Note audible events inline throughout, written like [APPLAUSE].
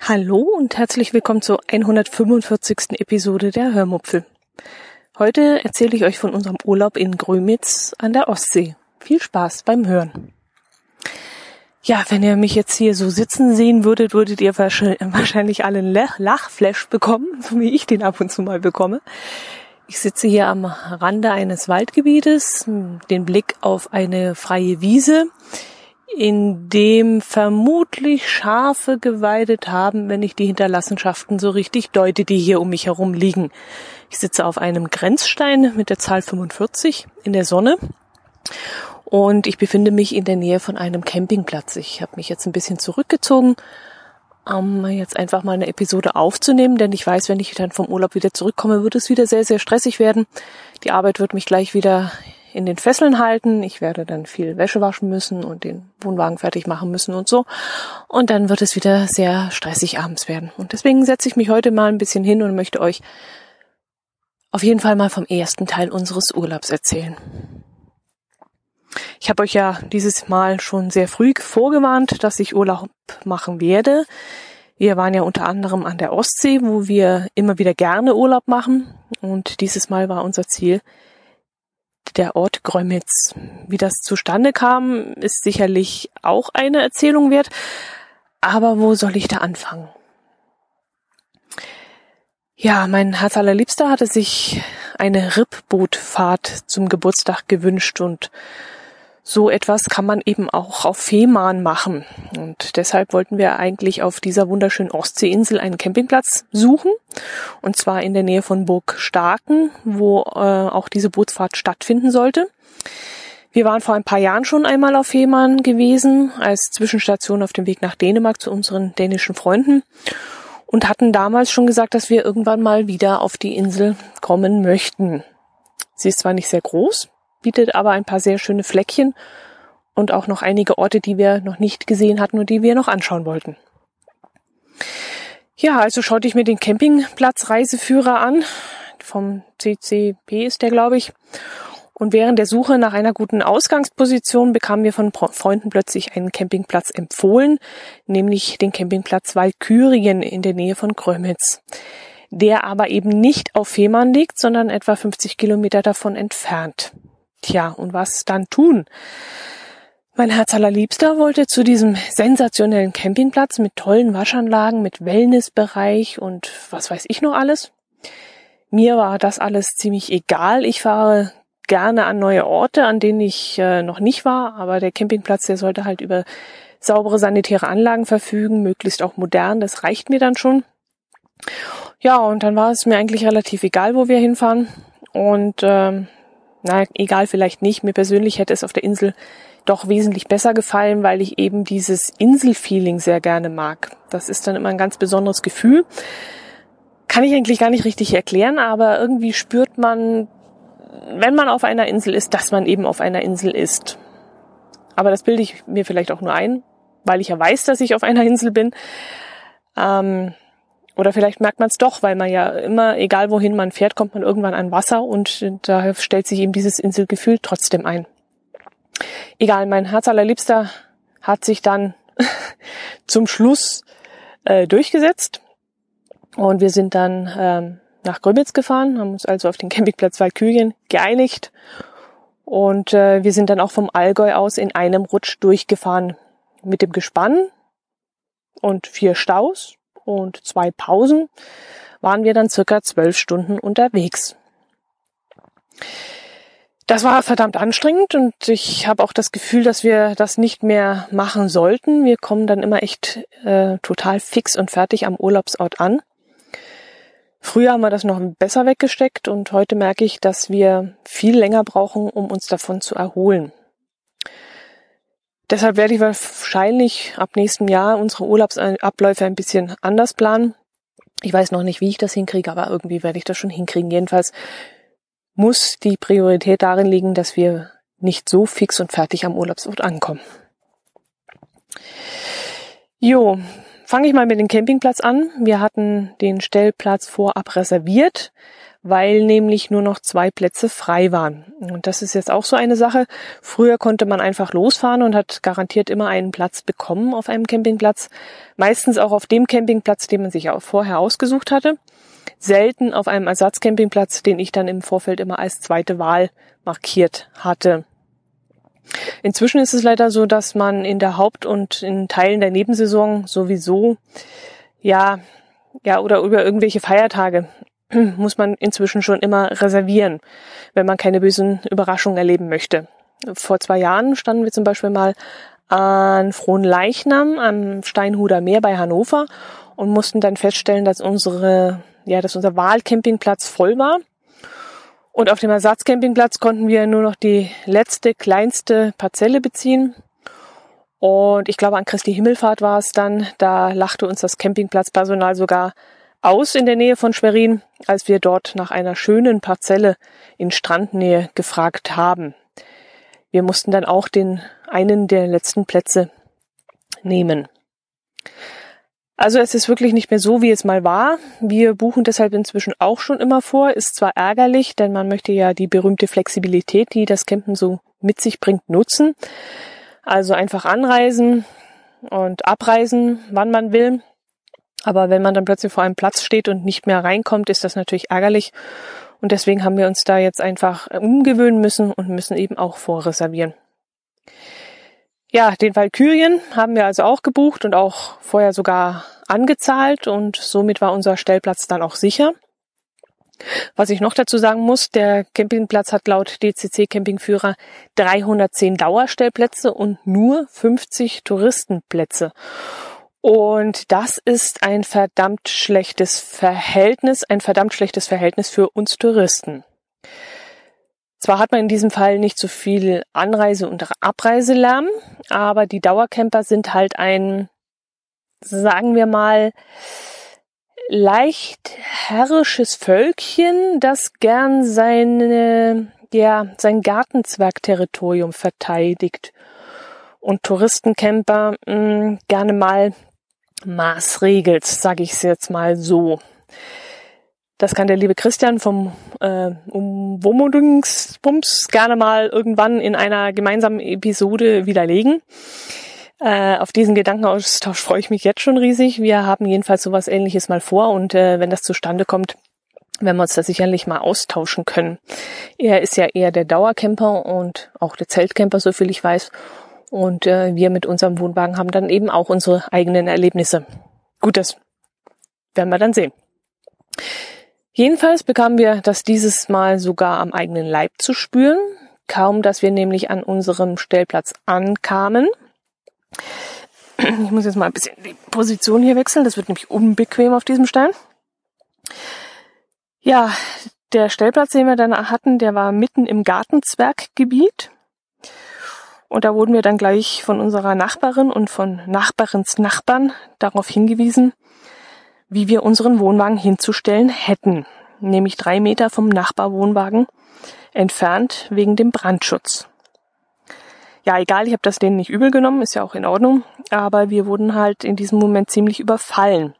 Hallo und herzlich willkommen zur 145. Episode der Hörmupfel. Heute erzähle ich euch von unserem Urlaub in Grömitz an der Ostsee. Viel Spaß beim Hören. Ja, wenn ihr mich jetzt hier so sitzen sehen würdet, würdet ihr wahrscheinlich alle einen Lachflash bekommen, so [LAUGHS] wie ich den ab und zu mal bekomme. Ich sitze hier am Rande eines Waldgebietes, den Blick auf eine freie Wiese, in dem vermutlich Schafe geweidet haben, wenn ich die Hinterlassenschaften so richtig deute, die hier um mich herum liegen. Ich sitze auf einem Grenzstein mit der Zahl 45 in der Sonne und ich befinde mich in der Nähe von einem Campingplatz. Ich habe mich jetzt ein bisschen zurückgezogen, um jetzt einfach mal eine Episode aufzunehmen, denn ich weiß, wenn ich dann vom Urlaub wieder zurückkomme, wird es wieder sehr, sehr stressig werden. Die Arbeit wird mich gleich wieder in den Fesseln halten. Ich werde dann viel Wäsche waschen müssen und den Wohnwagen fertig machen müssen und so. Und dann wird es wieder sehr stressig abends werden. Und deswegen setze ich mich heute mal ein bisschen hin und möchte euch auf jeden Fall mal vom ersten Teil unseres Urlaubs erzählen. Ich habe euch ja dieses Mal schon sehr früh vorgewarnt, dass ich Urlaub machen werde. Wir waren ja unter anderem an der Ostsee, wo wir immer wieder gerne Urlaub machen. Und dieses Mal war unser Ziel der Ort Grömitz. Wie das zustande kam, ist sicherlich auch eine Erzählung wert. Aber wo soll ich da anfangen? Ja, mein Herz allerliebster hatte sich eine Rippbootfahrt zum Geburtstag gewünscht und so etwas kann man eben auch auf Fehmarn machen. Und deshalb wollten wir eigentlich auf dieser wunderschönen Ostseeinsel einen Campingplatz suchen. Und zwar in der Nähe von Burg Starken, wo äh, auch diese Bootsfahrt stattfinden sollte. Wir waren vor ein paar Jahren schon einmal auf Fehmarn gewesen, als Zwischenstation auf dem Weg nach Dänemark zu unseren dänischen Freunden und hatten damals schon gesagt, dass wir irgendwann mal wieder auf die Insel kommen möchten. Sie ist zwar nicht sehr groß, bietet aber ein paar sehr schöne Fleckchen und auch noch einige Orte, die wir noch nicht gesehen hatten und die wir noch anschauen wollten. Ja, also schaute ich mir den Campingplatz-Reiseführer an. Vom CCP ist der, glaube ich. Und während der Suche nach einer guten Ausgangsposition bekamen wir von Freunden plötzlich einen Campingplatz empfohlen, nämlich den Campingplatz Walkürien in der Nähe von Grömitz, der aber eben nicht auf Fehmarn liegt, sondern etwa 50 Kilometer davon entfernt. Tja, und was dann tun? Mein Herz allerliebster wollte zu diesem sensationellen Campingplatz mit tollen Waschanlagen, mit Wellnessbereich und was weiß ich noch alles. Mir war das alles ziemlich egal. Ich fahre gerne an neue Orte, an denen ich äh, noch nicht war, aber der Campingplatz, der sollte halt über saubere sanitäre Anlagen verfügen, möglichst auch modern, das reicht mir dann schon. Ja, und dann war es mir eigentlich relativ egal, wo wir hinfahren. Und ähm, na, egal vielleicht nicht. Mir persönlich hätte es auf der Insel doch wesentlich besser gefallen, weil ich eben dieses Inselfeeling sehr gerne mag. Das ist dann immer ein ganz besonderes Gefühl. Kann ich eigentlich gar nicht richtig erklären, aber irgendwie spürt man, wenn man auf einer Insel ist, dass man eben auf einer Insel ist. Aber das bilde ich mir vielleicht auch nur ein, weil ich ja weiß, dass ich auf einer Insel bin. Ähm, oder vielleicht merkt man es doch, weil man ja immer, egal wohin man fährt, kommt man irgendwann an Wasser und da stellt sich eben dieses Inselgefühl trotzdem ein. Egal, mein Herz allerliebster hat sich dann [LAUGHS] zum Schluss äh, durchgesetzt. Und wir sind dann ähm, nach Grömitz gefahren, haben uns also auf den Campingplatz Walkürien geeinigt. Und äh, wir sind dann auch vom Allgäu aus in einem Rutsch durchgefahren mit dem Gespann und vier Staus und zwei Pausen waren wir dann circa zwölf Stunden unterwegs. Das war verdammt anstrengend und ich habe auch das Gefühl, dass wir das nicht mehr machen sollten. Wir kommen dann immer echt äh, total fix und fertig am Urlaubsort an. Früher haben wir das noch besser weggesteckt und heute merke ich, dass wir viel länger brauchen, um uns davon zu erholen. Deshalb werde ich wahrscheinlich ab nächstem Jahr unsere Urlaubsabläufe ein bisschen anders planen. Ich weiß noch nicht, wie ich das hinkriege, aber irgendwie werde ich das schon hinkriegen. Jedenfalls muss die Priorität darin liegen, dass wir nicht so fix und fertig am Urlaubsort ankommen. Jo, fange ich mal mit dem Campingplatz an. Wir hatten den Stellplatz vorab reserviert, weil nämlich nur noch zwei Plätze frei waren. Und das ist jetzt auch so eine Sache. Früher konnte man einfach losfahren und hat garantiert immer einen Platz bekommen auf einem Campingplatz. Meistens auch auf dem Campingplatz, den man sich auch vorher ausgesucht hatte. Selten auf einem Ersatzcampingplatz, den ich dann im Vorfeld immer als zweite Wahl markiert hatte. Inzwischen ist es leider so, dass man in der Haupt- und in Teilen der Nebensaison sowieso ja, ja, oder über irgendwelche Feiertage [CLEARS THROAT] muss man inzwischen schon immer reservieren, wenn man keine bösen Überraschungen erleben möchte. Vor zwei Jahren standen wir zum Beispiel mal an Frohnleichnam am Steinhuder Meer bei Hannover und mussten dann feststellen, dass unsere, ja, dass unser Wahlcampingplatz voll war. Und auf dem Ersatzcampingplatz konnten wir nur noch die letzte, kleinste Parzelle beziehen. Und ich glaube, an Christi Himmelfahrt war es dann, da lachte uns das Campingplatzpersonal sogar aus in der Nähe von Schwerin, als wir dort nach einer schönen Parzelle in Strandnähe gefragt haben. Wir mussten dann auch den einen der letzten Plätze nehmen. Also es ist wirklich nicht mehr so, wie es mal war. Wir buchen deshalb inzwischen auch schon immer vor. Ist zwar ärgerlich, denn man möchte ja die berühmte Flexibilität, die das Campen so mit sich bringt, nutzen. Also einfach anreisen und abreisen, wann man will. Aber wenn man dann plötzlich vor einem Platz steht und nicht mehr reinkommt, ist das natürlich ärgerlich. Und deswegen haben wir uns da jetzt einfach umgewöhnen müssen und müssen eben auch vorreservieren. Ja, den Valkyrien haben wir also auch gebucht und auch vorher sogar angezahlt und somit war unser Stellplatz dann auch sicher. Was ich noch dazu sagen muss, der Campingplatz hat laut DCC Campingführer 310 Dauerstellplätze und nur 50 Touristenplätze. Und das ist ein verdammt schlechtes Verhältnis, ein verdammt schlechtes Verhältnis für uns Touristen. Zwar hat man in diesem Fall nicht so viel Anreise- und Abreiselärm, aber die Dauercamper sind halt ein, sagen wir mal, leicht herrisches Völkchen, das gern seine, ja, sein Gartenzwergterritorium verteidigt und Touristencamper mh, hm, gerne mal maßregelt, sage ich es jetzt mal so. Das kann der liebe Christian vom äh, Umwohnungsbums gerne mal irgendwann in einer gemeinsamen Episode widerlegen. Äh, auf diesen Gedankenaustausch freue ich mich jetzt schon riesig. Wir haben jedenfalls sowas ähnliches mal vor und äh, wenn das zustande kommt, werden wir uns da sicherlich mal austauschen können. Er ist ja eher der Dauercamper und auch der Zeltcamper, so viel ich weiß. Und äh, wir mit unserem Wohnwagen haben dann eben auch unsere eigenen Erlebnisse. Gut, das werden wir dann sehen. Jedenfalls bekamen wir das dieses Mal sogar am eigenen Leib zu spüren. Kaum, dass wir nämlich an unserem Stellplatz ankamen, ich muss jetzt mal ein bisschen die Position hier wechseln. Das wird nämlich unbequem auf diesem Stein. Ja, der Stellplatz, den wir dann hatten, der war mitten im Gartenzwerggebiet. Und da wurden wir dann gleich von unserer Nachbarin und von Nachbarins Nachbarn darauf hingewiesen, wie wir unseren Wohnwagen hinzustellen hätten. Nämlich drei Meter vom Nachbarwohnwagen entfernt wegen dem Brandschutz ja, egal, ich habe das denen nicht übel genommen, ist ja auch in Ordnung, aber wir wurden halt in diesem Moment ziemlich überfallen.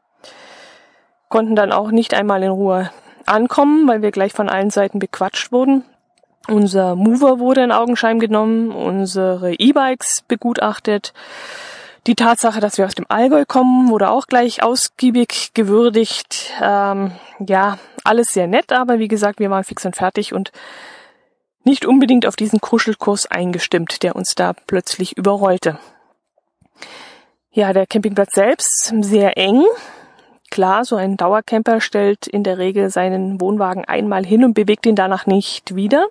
Konnten dann auch nicht einmal in Ruhe ankommen, weil wir gleich von allen Seiten bequatscht wurden. Unser Mover wurde in Augenschein genommen, unsere E-Bikes begutachtet. Die Tatsache, dass wir aus dem Allgäu kommen, wurde auch gleich ausgiebig gewürdigt. Ähm, ja, alles sehr nett, aber wie gesagt, wir waren fix und fertig und nicht unbedingt auf diesen Kuschelkurs eingestimmt, der uns da plötzlich überrollte. Ja, der Campingplatz selbst sehr eng. Klar, so ein Dauercamper stellt in der Regel seinen Wohnwagen einmal hin und bewegt ihn danach nicht wieder.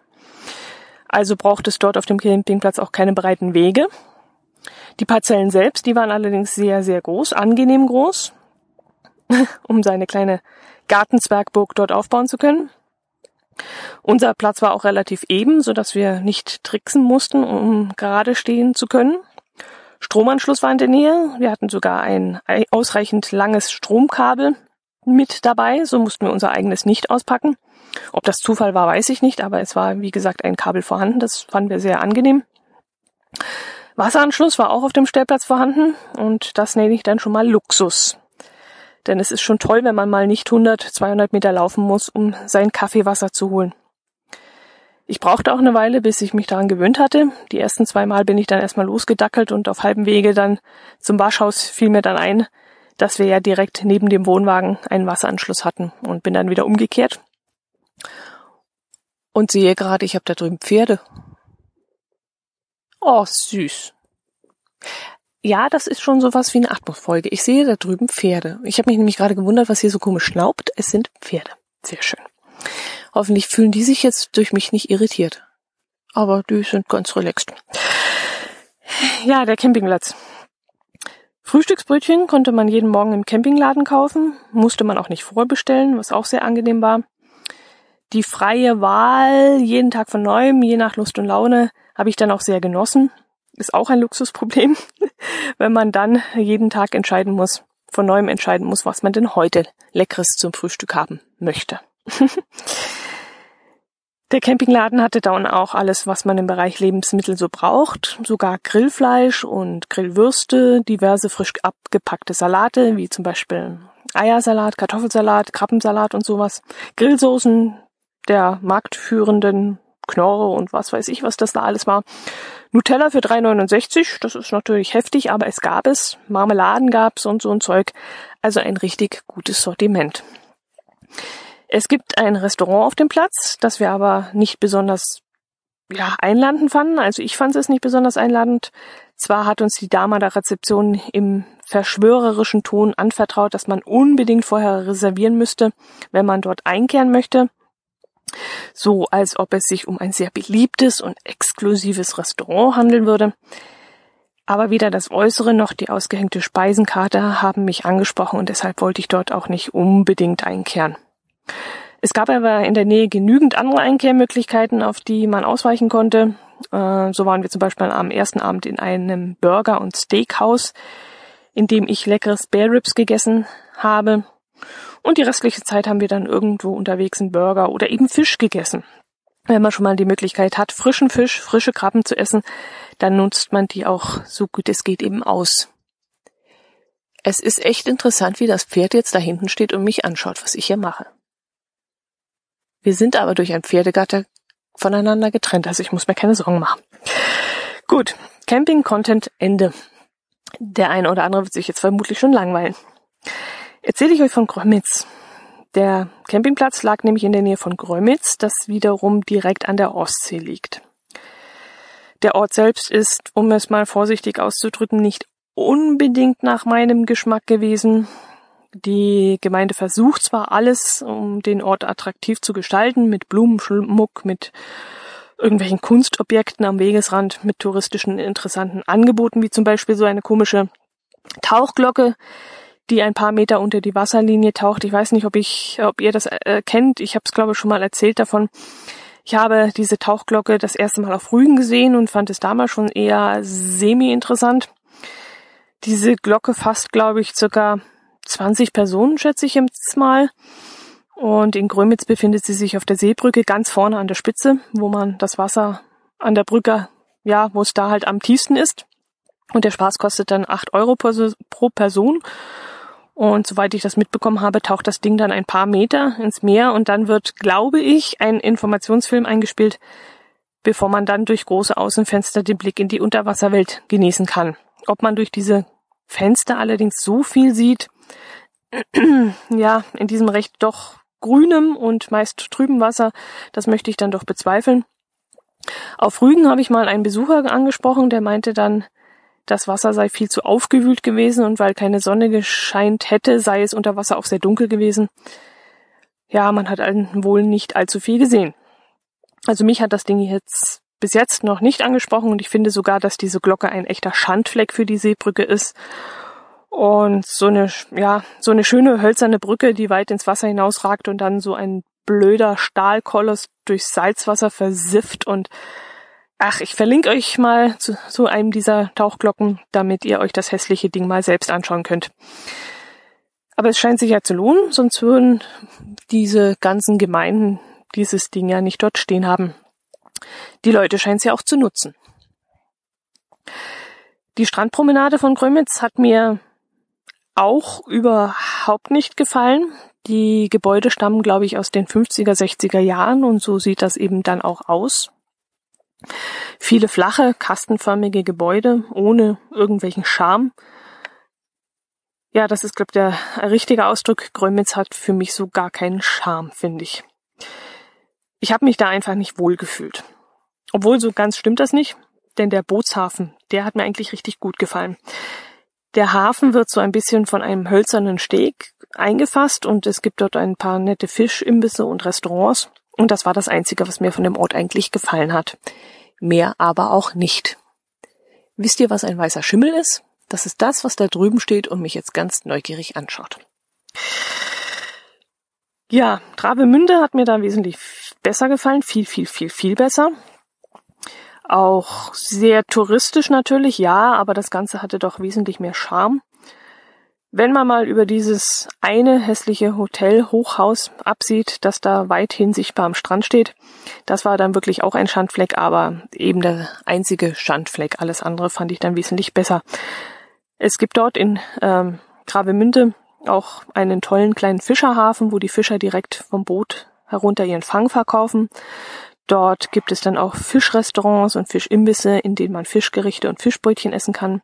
Also braucht es dort auf dem Campingplatz auch keine breiten Wege. Die Parzellen selbst, die waren allerdings sehr, sehr groß, angenehm groß, [LAUGHS] um seine kleine Gartenzwergburg dort aufbauen zu können. Unser Platz war auch relativ eben, so dass wir nicht tricksen mussten, um gerade stehen zu können. Stromanschluss war in der Nähe. Wir hatten sogar ein ausreichend langes Stromkabel mit dabei, so mussten wir unser eigenes nicht auspacken. Ob das Zufall war, weiß ich nicht, aber es war, wie gesagt, ein Kabel vorhanden. Das fanden wir sehr angenehm. Wasseranschluss war auch auf dem Stellplatz vorhanden und das nenne ich dann schon mal Luxus. Denn es ist schon toll, wenn man mal nicht 100, 200 Meter laufen muss, um sein Kaffeewasser zu holen. Ich brauchte auch eine Weile, bis ich mich daran gewöhnt hatte. Die ersten zwei Mal bin ich dann erstmal losgedackelt und auf halbem Wege dann zum Waschhaus fiel mir dann ein, dass wir ja direkt neben dem Wohnwagen einen Wasseranschluss hatten und bin dann wieder umgekehrt. Und sehe gerade, ich habe da drüben Pferde. Oh, süß. Ja, das ist schon sowas wie eine Atmosfolge. Ich sehe da drüben Pferde. Ich habe mich nämlich gerade gewundert, was hier so komisch schnaubt. Es sind Pferde. Sehr schön. Hoffentlich fühlen die sich jetzt durch mich nicht irritiert. Aber die sind ganz relaxed. Ja, der Campingplatz. Frühstücksbrötchen konnte man jeden Morgen im Campingladen kaufen, musste man auch nicht vorbestellen, was auch sehr angenehm war. Die freie Wahl jeden Tag von neuem, je nach Lust und Laune, habe ich dann auch sehr genossen. Ist auch ein Luxusproblem, [LAUGHS] wenn man dann jeden Tag entscheiden muss, von neuem entscheiden muss, was man denn heute Leckeres zum Frühstück haben möchte. [LAUGHS] Der Campingladen hatte dann auch alles, was man im Bereich Lebensmittel so braucht, sogar Grillfleisch und Grillwürste, diverse frisch abgepackte Salate, wie zum Beispiel Eiersalat, Kartoffelsalat, Krabbensalat und sowas, Grillsoßen der marktführenden Knorre und was weiß ich, was das da alles war. Nutella für 3,69, das ist natürlich heftig, aber es gab es. Marmeladen gab's und so ein Zeug. Also ein richtig gutes Sortiment. Es gibt ein Restaurant auf dem Platz, das wir aber nicht besonders ja, einladend fanden. Also ich fand es nicht besonders einladend. Zwar hat uns die Dame der Rezeption im verschwörerischen Ton anvertraut, dass man unbedingt vorher reservieren müsste, wenn man dort einkehren möchte so als ob es sich um ein sehr beliebtes und exklusives Restaurant handeln würde. Aber weder das Äußere noch die ausgehängte Speisenkarte haben mich angesprochen und deshalb wollte ich dort auch nicht unbedingt einkehren. Es gab aber in der Nähe genügend andere Einkehrmöglichkeiten, auf die man ausweichen konnte. Äh, so waren wir zum Beispiel am ersten Abend in einem Burger- und Steakhouse, in dem ich leckeres Bear Ribs gegessen habe. Und die restliche Zeit haben wir dann irgendwo unterwegs einen Burger oder eben Fisch gegessen. Wenn man schon mal die Möglichkeit hat, frischen Fisch, frische Krabben zu essen, dann nutzt man die auch so gut es geht eben aus. Es ist echt interessant, wie das Pferd jetzt da hinten steht und mich anschaut, was ich hier mache. Wir sind aber durch ein Pferdegatter voneinander getrennt, also ich muss mir keine Sorgen machen. Gut, Camping-Content Ende. Der eine oder andere wird sich jetzt vermutlich schon langweilen erzähle ich euch von Grömitz. Der Campingplatz lag nämlich in der Nähe von Grömitz, das wiederum direkt an der Ostsee liegt. Der Ort selbst ist, um es mal vorsichtig auszudrücken, nicht unbedingt nach meinem Geschmack gewesen. Die Gemeinde versucht zwar alles, um den Ort attraktiv zu gestalten, mit Blumenschmuck, mit irgendwelchen Kunstobjekten am Wegesrand, mit touristischen interessanten Angeboten, wie zum Beispiel so eine komische Tauchglocke, die ein paar Meter unter die Wasserlinie taucht. Ich weiß nicht, ob ich, ob ihr das äh, kennt. Ich habe es glaube ich schon mal erzählt davon. Ich habe diese Tauchglocke das erste Mal auf Rügen gesehen und fand es damals schon eher semi-interessant. Diese Glocke fasst, glaube ich, circa 20 Personen, schätze ich jetzt mal. Und in Grömitz befindet sie sich auf der Seebrücke ganz vorne an der Spitze, wo man das Wasser an der Brücke, ja, wo es da halt am tiefsten ist. Und der Spaß kostet dann acht Euro pro Person. Und soweit ich das mitbekommen habe, taucht das Ding dann ein paar Meter ins Meer und dann wird, glaube ich, ein Informationsfilm eingespielt, bevor man dann durch große Außenfenster den Blick in die Unterwasserwelt genießen kann. Ob man durch diese Fenster allerdings so viel sieht, [CLEARS THROAT] ja, in diesem recht doch grünem und meist trüben Wasser, das möchte ich dann doch bezweifeln. Auf Rügen habe ich mal einen Besucher angesprochen, der meinte dann, das Wasser sei viel zu aufgewühlt gewesen und weil keine Sonne gescheint hätte, sei es unter Wasser auch sehr dunkel gewesen. Ja, man hat wohl nicht allzu viel gesehen. Also mich hat das Ding jetzt bis jetzt noch nicht angesprochen und ich finde sogar, dass diese Glocke ein echter Schandfleck für die Seebrücke ist. Und so eine, ja, so eine schöne hölzerne Brücke, die weit ins Wasser hinausragt und dann so ein blöder Stahlkoloss durch Salzwasser versifft und Ach, ich verlinke euch mal zu, zu einem dieser Tauchglocken, damit ihr euch das hässliche Ding mal selbst anschauen könnt. Aber es scheint sich ja zu lohnen, sonst würden diese ganzen Gemeinden dieses Ding ja nicht dort stehen haben. Die Leute scheinen es ja auch zu nutzen. Die Strandpromenade von Grömitz hat mir auch überhaupt nicht gefallen. Die Gebäude stammen, glaube ich, aus den 50er, 60er Jahren und so sieht das eben dann auch aus. Viele flache, kastenförmige Gebäude ohne irgendwelchen Charme. Ja, das ist, glaube ich, der richtige Ausdruck. Grömitz hat für mich so gar keinen Charme, finde ich. Ich habe mich da einfach nicht wohl gefühlt. Obwohl, so ganz stimmt das nicht, denn der Bootshafen, der hat mir eigentlich richtig gut gefallen. Der Hafen wird so ein bisschen von einem hölzernen Steg eingefasst und es gibt dort ein paar nette Fischimbisse und Restaurants. Und das war das Einzige, was mir von dem Ort eigentlich gefallen hat. Mehr aber auch nicht. Wisst ihr, was ein weißer Schimmel ist? Das ist das, was da drüben steht und mich jetzt ganz neugierig anschaut. Ja, Travemünde hat mir da wesentlich besser gefallen. Viel, viel, viel, viel besser. Auch sehr touristisch natürlich, ja, aber das Ganze hatte doch wesentlich mehr Charme. Wenn man mal über dieses eine hässliche Hotel Hochhaus absieht, das da weithin sichtbar am Strand steht, das war dann wirklich auch ein Schandfleck, aber eben der einzige Schandfleck. Alles andere fand ich dann wesentlich besser. Es gibt dort in ähm, Gravemünde auch einen tollen kleinen Fischerhafen, wo die Fischer direkt vom Boot herunter ihren Fang verkaufen. Dort gibt es dann auch Fischrestaurants und Fischimbisse, in denen man Fischgerichte und Fischbrötchen essen kann.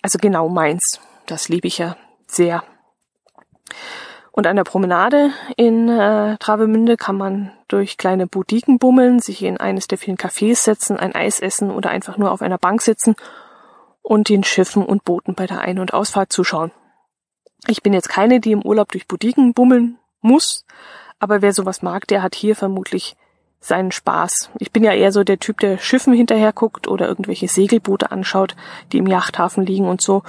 Also genau meins. Das liebe ich ja sehr. Und an der Promenade in äh, Travemünde kann man durch kleine Boutiquen bummeln, sich in eines der vielen Cafés setzen, ein Eis essen oder einfach nur auf einer Bank sitzen und den Schiffen und Booten bei der Ein- und Ausfahrt zuschauen. Ich bin jetzt keine, die im Urlaub durch Boutiquen bummeln muss, aber wer sowas mag, der hat hier vermutlich seinen Spaß. Ich bin ja eher so der Typ, der Schiffen hinterher guckt oder irgendwelche Segelboote anschaut, die im Yachthafen liegen und so.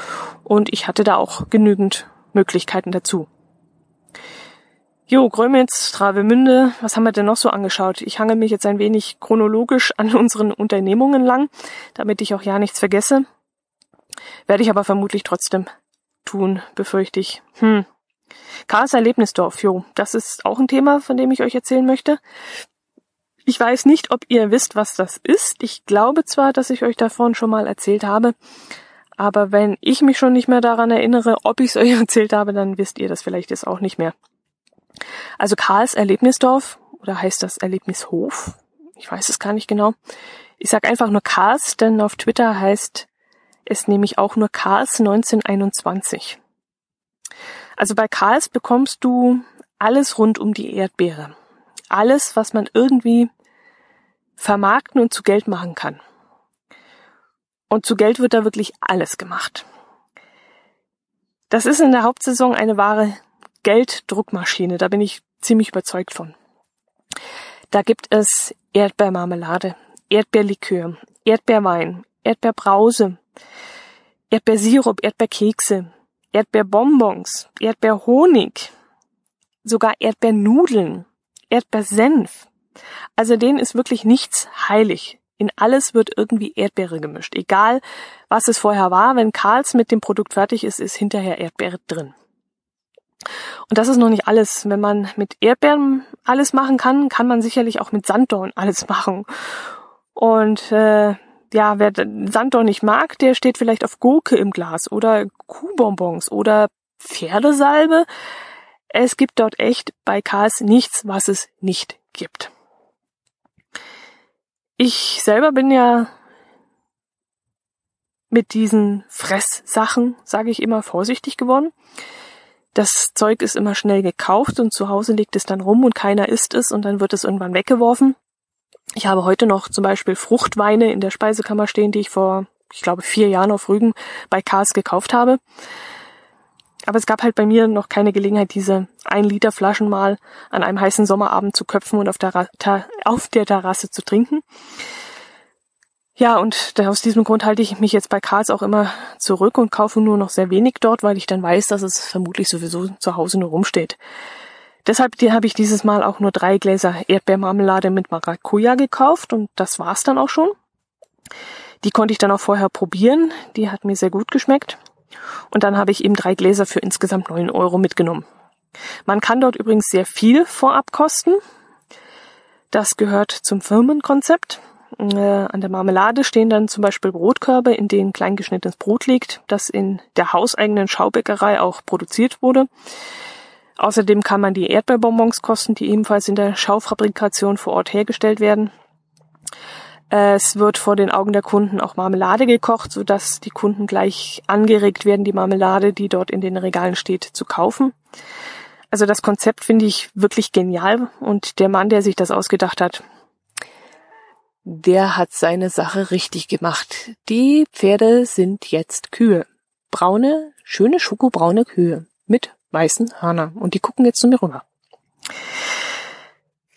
Und ich hatte da auch genügend Möglichkeiten dazu. Jo, Grömitz, Travemünde, was haben wir denn noch so angeschaut? Ich hange mich jetzt ein wenig chronologisch an unseren Unternehmungen lang, damit ich auch ja nichts vergesse. Werde ich aber vermutlich trotzdem tun, befürchte ich. Hm. Karls Erlebnisdorf, jo, das ist auch ein Thema, von dem ich euch erzählen möchte. Ich weiß nicht, ob ihr wisst, was das ist. Ich glaube zwar, dass ich euch davon schon mal erzählt habe, aber wenn ich mich schon nicht mehr daran erinnere, ob ich es [LAUGHS] euch erzählt habe, dann wisst ihr das vielleicht jetzt auch nicht mehr. Also Karls Erlebnisdorf, oder heißt das Erlebnishof? Ich weiß es gar nicht genau. Ich sag einfach nur Karls, denn auf Twitter heißt es nämlich auch nur Karls 1921. Also bei Karls bekommst du alles rund um die Erdbeere. Alles, was man irgendwie vermarkten und zu Geld machen kann. Und zu Geld wird da wirklich alles gemacht. Das ist in der Hauptsaison eine wahre Gelddruckmaschine, da bin ich ziemlich überzeugt von. Da gibt es Erdbeermarmelade, Erdbeerlikör, Erdbeerwein, Erdbeerbrause, Erdbeersirup, Erdbeerkekse, Erdbeerbonbons, Erdbeerhonig, sogar Erdbeernudeln, Erdbeersenf, also denen ist wirklich nichts heilig. In alles wird irgendwie Erdbeere gemischt. Egal, was es vorher war, wenn Karls mit dem Produkt fertig ist, ist hinterher Erdbeere drin. Und das ist noch nicht alles. Wenn man mit Erdbeeren alles machen kann, kann man sicherlich auch mit Sanddorn alles machen. Und äh, ja, wer Sanddorn nicht mag, der steht vielleicht auf Gurke im Glas oder Kuhbonbons oder Pferdesalbe. Es gibt dort echt bei Karls nichts, was es nicht gibt. Ich selber bin ja mit diesen Fresssachen, sage ich immer, vorsichtig geworden. Das Zeug ist immer schnell gekauft und zu Hause liegt es dann rum und keiner isst es und dann wird es irgendwann weggeworfen. Ich habe heute noch zum Beispiel Fruchtweine in der Speisekammer stehen, die ich vor, ich glaube, vier Jahren auf Rügen bei Kars gekauft habe. Aber es gab halt bei mir noch keine Gelegenheit, diese ein Liter Flaschen mal an einem heißen Sommerabend zu köpfen und auf der, auf der Terrasse zu trinken. Ja, und aus diesem Grund halte ich mich jetzt bei Karls auch immer zurück und kaufe nur noch sehr wenig dort, weil ich dann weiß, dass es vermutlich sowieso zu Hause nur rumsteht. Deshalb habe ich dieses Mal auch nur drei Gläser Erdbeermarmelade mit Maracuja gekauft und das war's dann auch schon. Die konnte ich dann auch vorher probieren. Die hat mir sehr gut geschmeckt. Und dann habe ich eben drei Gläser für insgesamt neun Euro mitgenommen. Man kann dort übrigens sehr viel vorab kosten. Das gehört zum Firmenkonzept. Äh, an der Marmelade stehen dann zum Beispiel Brotkörbe, in denen klein geschnittenes Brot liegt, das in der hauseigenen Schaubäckerei auch produziert wurde. Außerdem kann man die Erdbeerbonbons kosten, die ebenfalls in der Schaufabrikation vor Ort hergestellt werden. Es wird vor den Augen der Kunden auch Marmelade gekocht, sodass die Kunden gleich angeregt werden, die Marmelade, die dort in den Regalen steht, zu kaufen. Also das Konzept finde ich wirklich genial und der Mann, der sich das ausgedacht hat, der hat seine Sache richtig gemacht. Die Pferde sind jetzt Kühe. Braune, schöne schokobraune Kühe mit weißen Hörner und die gucken jetzt zu mir rüber.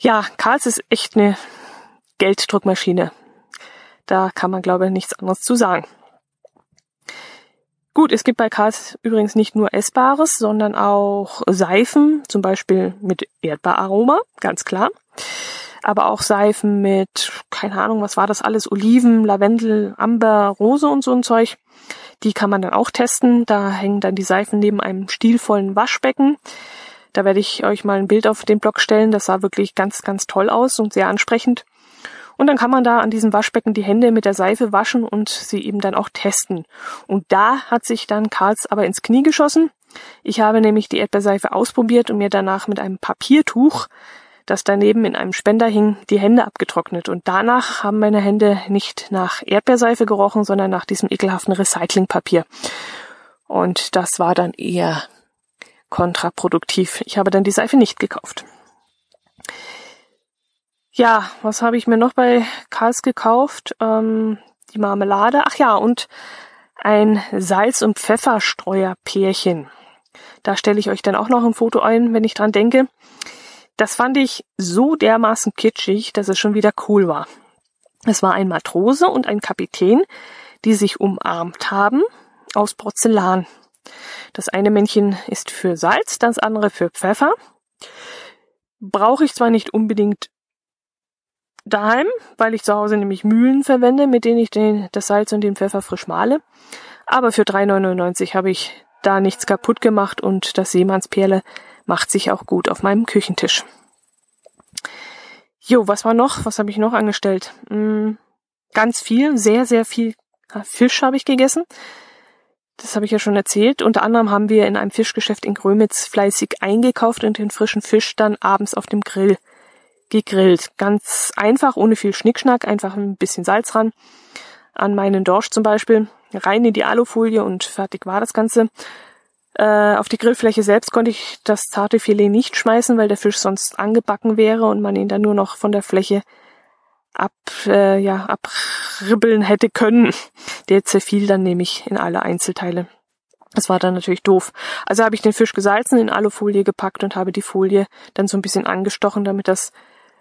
Ja, Karls ist echt eine Gelddruckmaschine. Da kann man, glaube ich, nichts anderes zu sagen. Gut, es gibt bei Karls übrigens nicht nur Essbares, sondern auch Seifen, zum Beispiel mit Erdbeeraroma, ganz klar. Aber auch Seifen mit, keine Ahnung, was war das alles, Oliven, Lavendel, Amber, Rose und so ein Zeug. Die kann man dann auch testen. Da hängen dann die Seifen neben einem stilvollen Waschbecken. Da werde ich euch mal ein Bild auf den Blog stellen. Das sah wirklich ganz, ganz toll aus und sehr ansprechend. Und dann kann man da an diesem Waschbecken die Hände mit der Seife waschen und sie eben dann auch testen. Und da hat sich dann Karls aber ins Knie geschossen. Ich habe nämlich die Erdbeerseife ausprobiert und mir danach mit einem Papiertuch, das daneben in einem Spender hing, die Hände abgetrocknet. Und danach haben meine Hände nicht nach Erdbeerseife gerochen, sondern nach diesem ekelhaften Recyclingpapier. Und das war dann eher kontraproduktiv. Ich habe dann die Seife nicht gekauft. Ja, was habe ich mir noch bei Karls gekauft? Ähm, die Marmelade. Ach ja, und ein Salz- und Pfefferstreuerpärchen. Da stelle ich euch dann auch noch ein Foto ein, wenn ich dran denke. Das fand ich so dermaßen kitschig, dass es schon wieder cool war. Es war ein Matrose und ein Kapitän, die sich umarmt haben aus Porzellan. Das eine Männchen ist für Salz, das andere für Pfeffer. Brauche ich zwar nicht unbedingt daheim, weil ich zu Hause nämlich Mühlen verwende, mit denen ich den, das Salz und den Pfeffer frisch male. Aber für 3,99 habe ich da nichts kaputt gemacht und das Seemannsperle macht sich auch gut auf meinem Küchentisch. Jo, was war noch? Was habe ich noch angestellt? Hm, ganz viel, sehr, sehr viel Fisch habe ich gegessen. Das habe ich ja schon erzählt. Unter anderem haben wir in einem Fischgeschäft in Grömitz fleißig eingekauft und den frischen Fisch dann abends auf dem Grill gegrillt. Ganz einfach, ohne viel Schnickschnack, einfach ein bisschen Salz ran. An meinen Dorsch zum Beispiel. Rein in die Alufolie und fertig war das Ganze. Äh, auf die Grillfläche selbst konnte ich das zarte Filet nicht schmeißen, weil der Fisch sonst angebacken wäre und man ihn dann nur noch von der Fläche ab, äh, ja, abribbeln hätte können. Der zerfiel dann nämlich in alle Einzelteile. Das war dann natürlich doof. Also habe ich den Fisch gesalzen, in Alufolie gepackt und habe die Folie dann so ein bisschen angestochen, damit das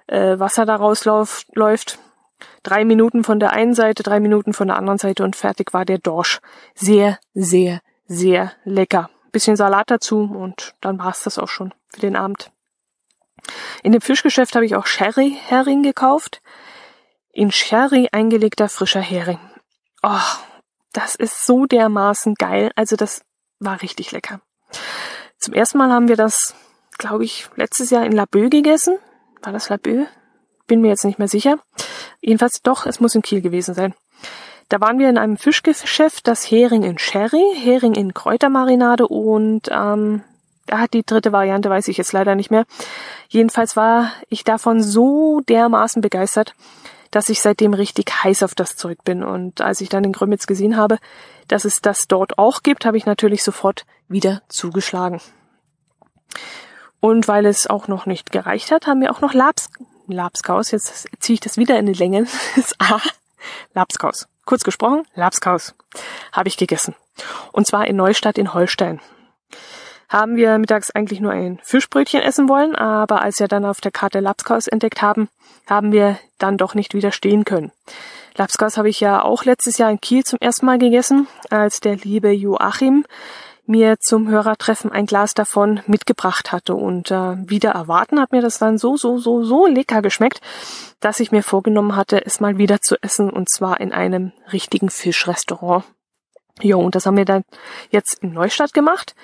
äh, Wasser da rausläuft. Drei Minuten von der einen Seite, drei Minuten von der anderen Seite und fertig war der Dorsch. Sehr, sehr, sehr lecker. Bisschen Salat dazu und dann war's das auch schon für den Abend. In dem Fischgeschäft habe ich auch Sherry-Hering gekauft. In Sherry eingelegter frischer Hering. Oh, das ist so dermaßen geil. Also das war richtig lecker. Zum ersten Mal haben wir das, glaube ich, letztes Jahr in Laboe gegessen. War das Laboe? Bin mir jetzt nicht mehr sicher. Jedenfalls doch, es muss in Kiel gewesen sein. Da waren wir in einem Fischgeschäft, das Hering in Sherry, Hering in Kräutermarinade und ähm, ah, die dritte Variante weiß ich jetzt leider nicht mehr. Jedenfalls war ich davon so dermaßen begeistert, dass ich seitdem richtig heiß auf das Zeug bin. Und als ich dann in Grömitz gesehen habe, dass es das dort auch gibt, habe ich natürlich sofort wieder zugeschlagen. Und weil es auch noch nicht gereicht hat, haben wir auch noch Labs, Labskaus, jetzt ziehe ich das wieder in die Länge, [LAUGHS] das A, Labskaus. Kurz gesprochen, Labskaus habe ich gegessen. Und zwar in Neustadt in Holstein. Haben wir mittags eigentlich nur ein Fischbrötchen essen wollen, aber als wir dann auf der Karte Labskaus entdeckt haben, haben wir dann doch nicht widerstehen können. Labskaus habe ich ja auch letztes Jahr in Kiel zum ersten Mal gegessen, als der liebe Joachim mir zum Hörertreffen ein Glas davon mitgebracht hatte. Und äh, wieder erwarten hat mir das dann so, so, so, so lecker geschmeckt, dass ich mir vorgenommen hatte, es mal wieder zu essen und zwar in einem richtigen Fischrestaurant. Jo, und das haben wir dann jetzt in Neustadt gemacht.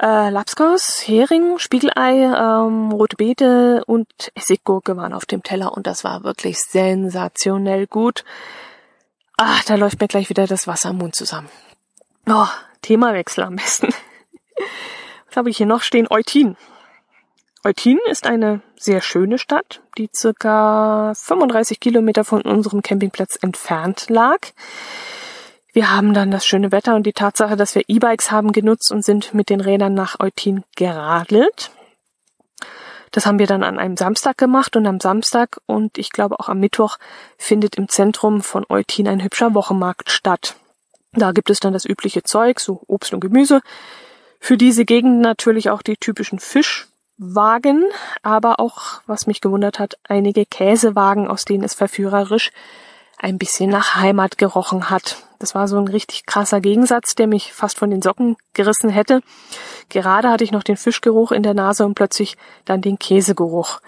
Äh, Lapskaus, Hering, Spiegelei, ähm, rote Beete und Essiggurke waren auf dem Teller und das war wirklich sensationell gut. Ach, da läuft mir gleich wieder das Wasser im Mund zusammen. Oh, Themawechsel am besten. [LAUGHS] Was habe ich hier noch stehen? Eutin. Eutin ist eine sehr schöne Stadt, die circa 35 Kilometer von unserem Campingplatz entfernt lag. Wir haben dann das schöne Wetter und die Tatsache, dass wir E-Bikes haben genutzt und sind mit den Rädern nach Eutin geradelt. Das haben wir dann an einem Samstag gemacht und am Samstag und ich glaube auch am Mittwoch findet im Zentrum von Eutin ein hübscher Wochenmarkt statt. Da gibt es dann das übliche Zeug, so Obst und Gemüse. Für diese Gegend natürlich auch die typischen Fischwagen, aber auch, was mich gewundert hat, einige Käsewagen, aus denen es verführerisch ein bisschen nach Heimat gerochen hat. Das war so ein richtig krasser Gegensatz, der mich fast von den Socken gerissen hätte. Gerade hatte ich noch den Fischgeruch in der Nase und plötzlich dann den Käsegeruch.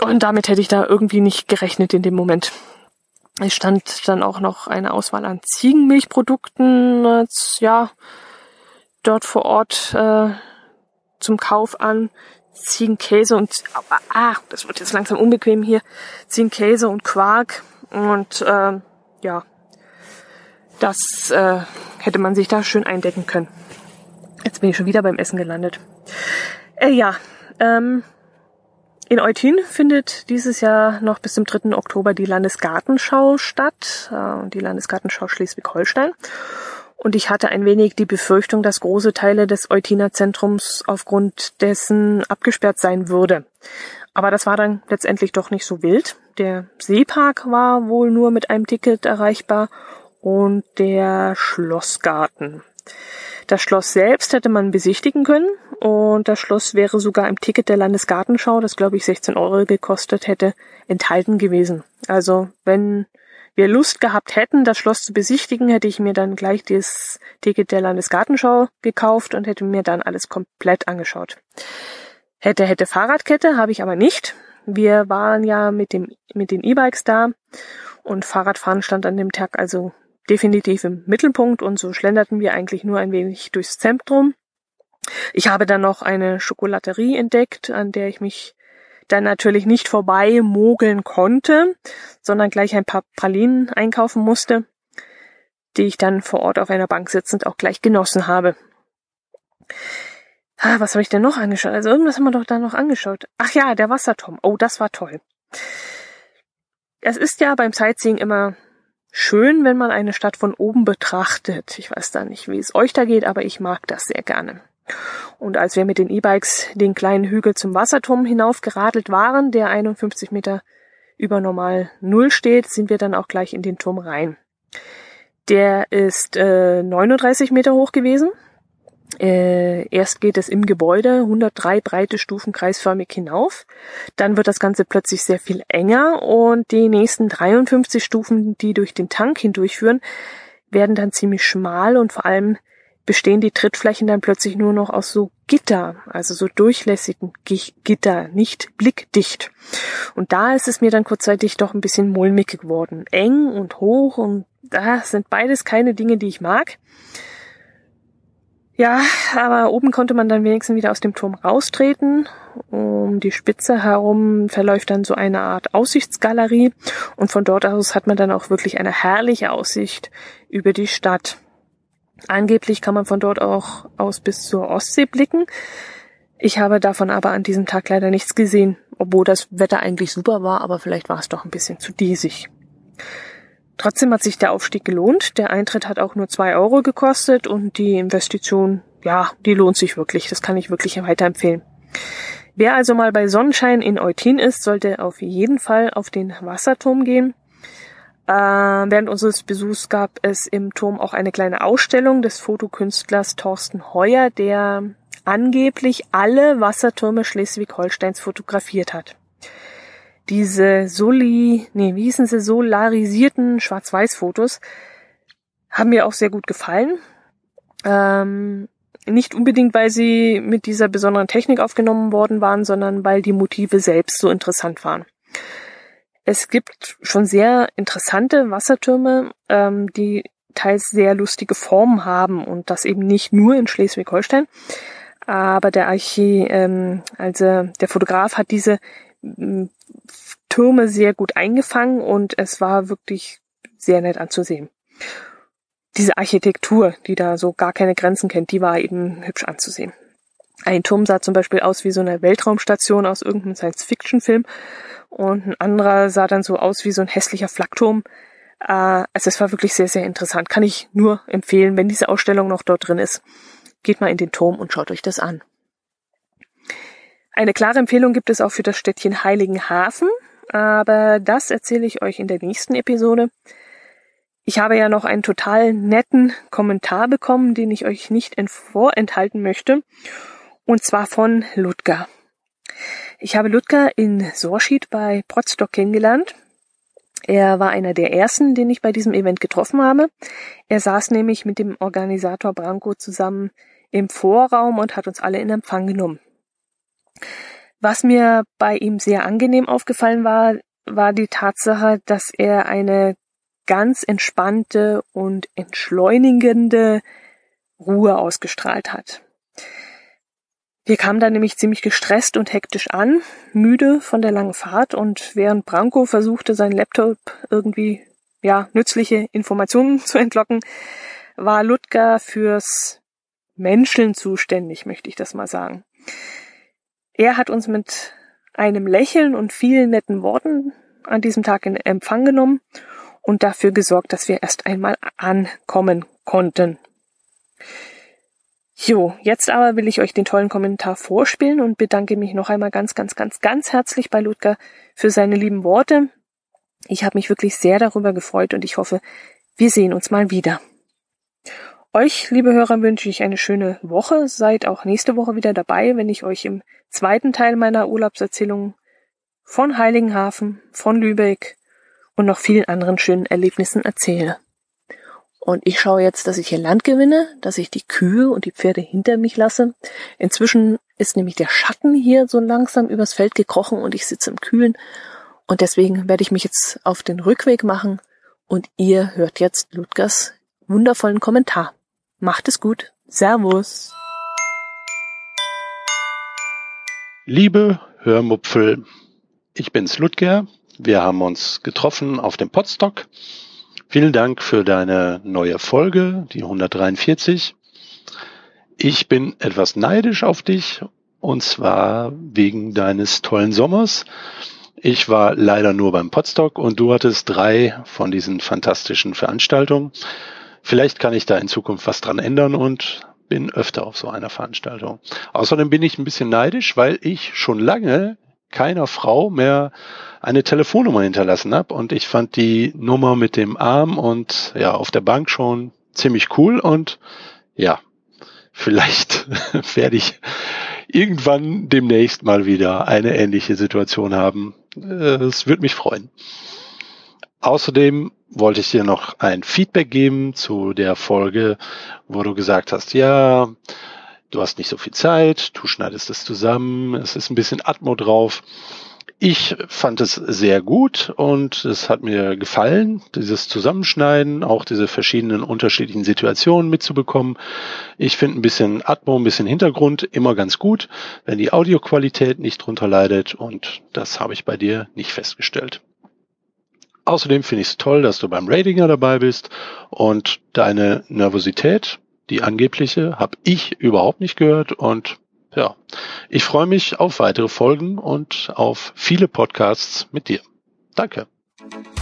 Und damit hätte ich da irgendwie nicht gerechnet in dem Moment. Es stand dann auch noch eine Auswahl an Ziegenmilchprodukten, ja, dort vor Ort äh, zum Kauf an. Ziegenkäse und ah, das wird jetzt langsam unbequem hier. Ziegenkäse und Quark und äh, ja, das äh, hätte man sich da schön eindecken können. Jetzt bin ich schon wieder beim Essen gelandet. Äh, ja, ähm, in Eutin findet dieses Jahr noch bis zum 3. Oktober die Landesgartenschau statt, äh, die Landesgartenschau Schleswig-Holstein. Und ich hatte ein wenig die Befürchtung, dass große Teile des Eutiner Zentrums aufgrund dessen abgesperrt sein würde. Aber das war dann letztendlich doch nicht so wild. Der Seepark war wohl nur mit einem Ticket erreichbar und der Schlossgarten. Das Schloss selbst hätte man besichtigen können und das Schloss wäre sogar im Ticket der Landesgartenschau, das glaube ich 16 Euro gekostet hätte, enthalten gewesen. Also wenn wir Lust gehabt hätten, das Schloss zu besichtigen, hätte ich mir dann gleich das Ticket der Landesgartenschau gekauft und hätte mir dann alles komplett angeschaut. Hätte, hätte Fahrradkette, habe ich aber nicht. Wir waren ja mit dem, mit den E-Bikes da und Fahrradfahren stand an dem Tag also definitiv im Mittelpunkt und so schlenderten wir eigentlich nur ein wenig durchs Zentrum. Ich habe dann noch eine Schokolaterie entdeckt, an der ich mich dann natürlich nicht vorbei mogeln konnte, sondern gleich ein paar Pralinen einkaufen musste, die ich dann vor Ort auf einer Bank sitzend auch gleich genossen habe. Ah, was habe ich denn noch angeschaut? Also irgendwas haben wir doch da noch angeschaut. Ach ja, der Wasserturm. Oh, das war toll. Es ist ja beim Sightseeing immer schön, wenn man eine Stadt von oben betrachtet. Ich weiß da nicht, wie es euch da geht, aber ich mag das sehr gerne. Und als wir mit den E-Bikes den kleinen Hügel zum Wasserturm hinaufgeradelt waren, der 51 Meter über normal Null steht, sind wir dann auch gleich in den Turm rein. Der ist äh, 39 Meter hoch gewesen äh, erst geht es im Gebäude 103 breite Stufen kreisförmig hinauf. Dann wird das Ganze plötzlich sehr viel enger und die nächsten 53 Stufen, die durch den Tank hindurchführen, werden dann ziemlich schmal und vor allem bestehen die Trittflächen dann plötzlich nur noch aus so Gitter, also so durchlässigen Gitter, nicht blickdicht. Und da ist es mir dann kurzzeitig doch ein bisschen mulmig geworden. Eng und hoch und das sind beides keine Dinge, die ich mag. Ja, aber oben konnte man dann wenigstens wieder aus dem Turm raustreten. Um die Spitze herum verläuft dann so eine Art Aussichtsgalerie und von dort aus hat man dann auch wirklich eine herrliche Aussicht über die Stadt. Angeblich kann man von dort auch aus bis zur Ostsee blicken. Ich habe davon aber an diesem Tag leider nichts gesehen, obwohl das Wetter eigentlich super war, aber vielleicht war es doch ein bisschen zu diesig. Trotzdem hat sich der Aufstieg gelohnt. Der Eintritt hat auch nur zwei Euro gekostet und die Investition, ja, die lohnt sich wirklich. Das kann ich wirklich weiterempfehlen. Wer also mal bei Sonnenschein in Eutin ist, sollte auf jeden Fall auf den Wasserturm gehen. Äh, während unseres Besuchs gab es im Turm auch eine kleine Ausstellung des Fotokünstlers Thorsten Heuer, der angeblich alle Wassertürme Schleswig-Holsteins fotografiert hat diese Soli, nee, wie hießen sie, solarisierten Schwarz-Weiß-Fotos haben mir auch sehr gut gefallen. Ähm, nicht unbedingt, weil sie mit dieser besonderen Technik aufgenommen worden waren, sondern weil die Motive selbst so interessant waren. Es gibt schon sehr interessante Wassertürme, ähm, die teils sehr lustige Formen haben und das eben nicht nur in Schleswig-Holstein. Aber der Archie, ähm, also der Fotograf hat diese Türme sehr gut eingefangen und es war wirklich sehr nett anzusehen. Diese Architektur, die da so gar keine Grenzen kennt, die war eben hübsch anzusehen. Ein Turm sah zum Beispiel aus wie so eine Weltraumstation aus irgendeinem Science-Fiction-Film und ein anderer sah dann so aus wie so ein hässlicher Flakturm. Äh, also es war wirklich sehr, sehr interessant. Kann ich nur empfehlen, wenn diese Ausstellung noch dort drin ist. Geht mal in den Turm und schaut euch das an. Eine klare Empfehlung gibt es auch für das Städtchen Heiligenhafen, aber das erzähle ich euch in der nächsten Episode. Ich habe ja noch einen total netten Kommentar bekommen, den ich euch nicht vorenthalten möchte, und zwar von Ludger. Ich habe Ludger in Sorschied bei Potsdok kennengelernt. Er war einer der ersten, den ich bei diesem Event getroffen habe. Er saß nämlich mit dem Organisator Branko zusammen im Vorraum und hat uns alle in Empfang genommen. Was mir bei ihm sehr angenehm aufgefallen war, war die Tatsache, dass er eine ganz entspannte und entschleunigende Ruhe ausgestrahlt hat. Wir kamen da nämlich ziemlich gestresst und hektisch an, müde von der langen Fahrt und während Branko versuchte, seinen Laptop irgendwie, ja, nützliche Informationen [LAUGHS] zu entlocken, war Ludger fürs Menscheln zuständig, möchte ich das mal sagen. Er hat uns mit einem Lächeln und vielen netten Worten an diesem Tag in Empfang genommen und dafür gesorgt, dass wir erst einmal ankommen konnten. Jo, jetzt aber will ich euch den tollen Kommentar vorspielen und bedanke mich noch einmal ganz, ganz, ganz, ganz herzlich bei Ludger für seine lieben Worte. Ich habe mich wirklich sehr darüber gefreut und ich hoffe, wir sehen uns mal wieder. Euch, liebe Hörer, wünsche ich eine schöne Woche. Seid auch nächste Woche wieder dabei, wenn ich euch im zweiten Teil meiner Urlaubserzählung von Heiligenhafen, von Lübeck und noch vielen anderen schönen Erlebnissen erzähle. Und ich schaue jetzt, dass ich hier Land gewinne, dass ich die Kühe und die Pferde hinter mich lasse. Inzwischen ist nämlich der Schatten hier so langsam übers Feld gekrochen und ich sitze im Kühlen. Und deswegen werde ich mich jetzt auf den Rückweg machen und ihr hört jetzt Ludgers wundervollen Kommentar. Macht es gut. Servus. Liebe Hörmupfel, ich bin's Ludger. Wir haben uns getroffen auf dem Podstock Vielen Dank für deine neue Folge, die 143. Ich bin etwas neidisch auf dich und zwar wegen deines tollen Sommers. Ich war leider nur beim Podstock und du hattest drei von diesen fantastischen Veranstaltungen. Vielleicht kann ich da in Zukunft was dran ändern und bin öfter auf so einer Veranstaltung. Außerdem bin ich ein bisschen neidisch, weil ich schon lange keiner Frau mehr eine Telefonnummer hinterlassen habe. Und ich fand die Nummer mit dem Arm und ja, auf der Bank schon ziemlich cool. Und ja, vielleicht [LAUGHS] werde ich irgendwann demnächst mal wieder eine ähnliche Situation haben. Es würde mich freuen. Außerdem wollte ich dir noch ein Feedback geben zu der Folge, wo du gesagt hast, ja, du hast nicht so viel Zeit, du schneidest es zusammen, es ist ein bisschen Atmo drauf. Ich fand es sehr gut und es hat mir gefallen, dieses Zusammenschneiden, auch diese verschiedenen unterschiedlichen Situationen mitzubekommen. Ich finde ein bisschen Atmo, ein bisschen Hintergrund immer ganz gut, wenn die Audioqualität nicht drunter leidet und das habe ich bei dir nicht festgestellt. Außerdem finde ich es toll, dass du beim Ratinger dabei bist und deine Nervosität, die angebliche, habe ich überhaupt nicht gehört und ja, ich freue mich auf weitere Folgen und auf viele Podcasts mit dir. Danke. Musik